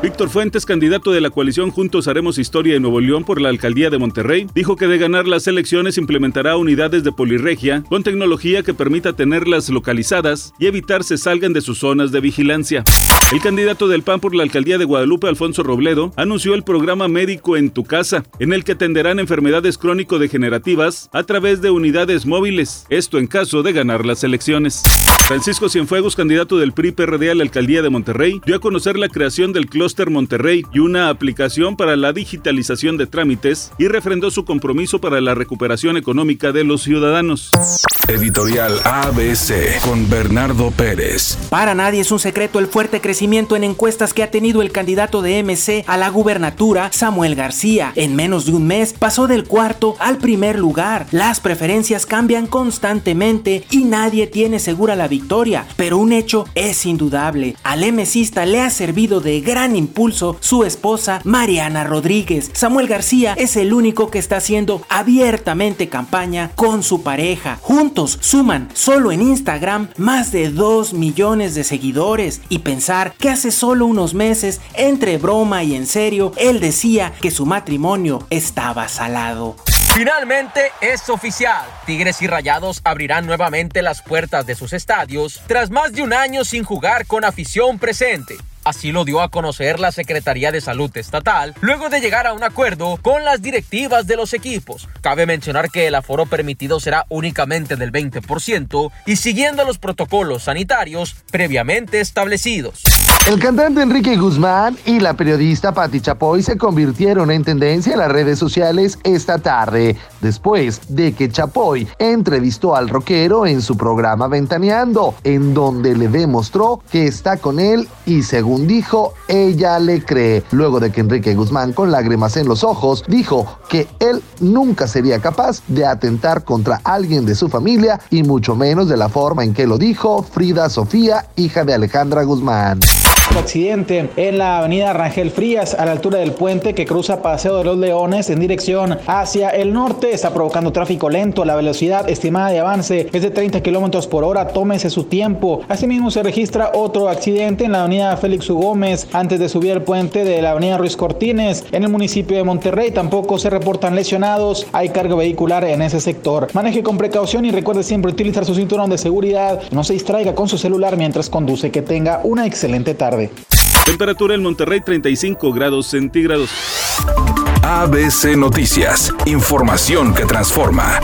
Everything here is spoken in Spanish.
Víctor Fuentes, candidato de la coalición Juntos Haremos Historia de Nuevo León por la alcaldía de Monterrey, dijo que de ganar las elecciones implementará unidades de polirregia con tecnología que permita tenerlas localizadas y evitar se salgan de sus zonas de vigilancia. El candidato del PAN por la alcaldía de Guadalupe, Alfonso Robledo, anunció el programa Médico en tu casa, en el que atenderán enfermedades crónico-degenerativas a través de unidades móviles, esto en caso de ganar las elecciones. Francisco Cienfuegos, candidato del PRI-PRD a la alcaldía de Monterrey, dio a conocer la creación del Clúster Monterrey y una aplicación para la digitalización de trámites y refrendó su compromiso para la recuperación económica de los ciudadanos. Editorial ABC con Bernardo Pérez. Para nadie es un secreto el fuerte crecimiento en encuestas que ha tenido el candidato de MC a la gubernatura, Samuel García. En menos de un mes pasó del cuarto al primer lugar. Las preferencias cambian constantemente y nadie tiene segura la victoria, pero un hecho es indudable. Al MCista le ha servido de gran impulso su esposa Mariana Rodríguez. Samuel García es el único que está haciendo abiertamente campaña con su pareja. Juntos suman solo en Instagram más de 2 millones de seguidores y pensar que hace solo unos meses, entre broma y en serio, él decía que su matrimonio estaba salado. Finalmente es oficial. Tigres y Rayados abrirán nuevamente las puertas de sus estadios tras más de un año sin jugar con afición presente. Así lo dio a conocer la Secretaría de Salud Estatal, luego de llegar a un acuerdo con las directivas de los equipos. Cabe mencionar que el aforo permitido será únicamente del 20% y siguiendo los protocolos sanitarios previamente establecidos. El cantante Enrique Guzmán y la periodista Patti Chapoy se convirtieron en tendencia en las redes sociales esta tarde, después de que Chapoy entrevistó al rockero en su programa Ventaneando, en donde le demostró que está con él y según dijo, ella le cree. Luego de que Enrique Guzmán, con lágrimas en los ojos, dijo que él nunca sería capaz de atentar contra alguien de su familia y mucho menos de la forma en que lo dijo Frida Sofía, hija de Alejandra Guzmán accidente en la avenida Rangel Frías a la altura del puente que cruza Paseo de los Leones en dirección hacia el norte. Está provocando tráfico lento. La velocidad estimada de avance es de 30 kilómetros por hora. Tómese su tiempo. Asimismo se registra otro accidente en la avenida Félix U. Gómez antes de subir el puente de la avenida Ruiz Cortines en el municipio de Monterrey. Tampoco se reportan lesionados. Hay cargo vehicular en ese sector. Maneje con precaución y recuerde siempre utilizar su cinturón de seguridad. No se distraiga con su celular mientras conduce. Que tenga una excelente tarde. Temperatura en Monterrey 35 grados centígrados. ABC Noticias, información que transforma.